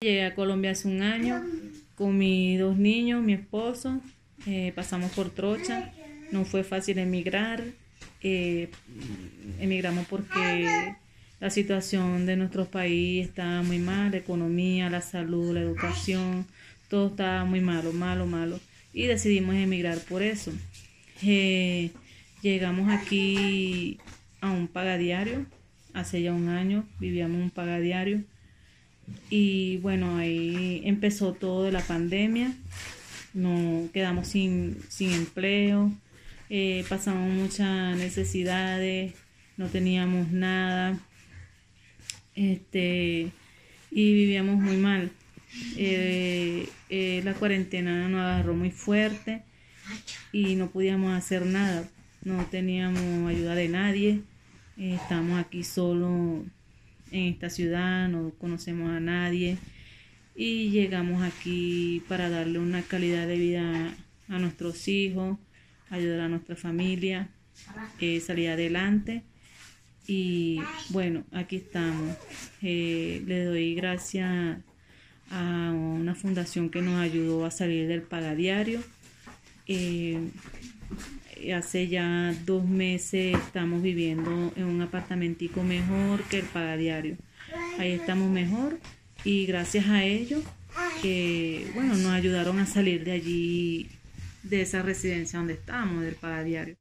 Llegué a Colombia hace un año con mis dos niños, mi esposo. Eh, pasamos por Trocha. No fue fácil emigrar. Eh, emigramos porque la situación de nuestro país estaba muy mal, la economía, la salud, la educación, todo estaba muy malo, malo, malo. Y decidimos emigrar por eso. Eh, llegamos aquí a un pagadiario, hace ya un año, vivíamos un pagadiario y bueno, ahí empezó todo de la pandemia, no quedamos sin, empleo, eh, pasamos muchas necesidades, no teníamos nada, este, y vivíamos muy mal. Eh, eh, la cuarentena nos agarró muy fuerte y no podíamos hacer nada, no teníamos ayuda de nadie, estamos aquí solo en esta ciudad, no conocemos a nadie y llegamos aquí para darle una calidad de vida a nuestros hijos, ayudar a nuestra familia, eh, salir adelante. Y bueno, aquí estamos. Eh, le doy gracias a una fundación que nos ayudó a salir del pagadiario. Eh, hace ya dos meses estamos viviendo en un apartamentico mejor que el pagadiario. Ahí estamos mejor y gracias a ellos que bueno nos ayudaron a salir de allí de esa residencia donde estábamos del pagadiario.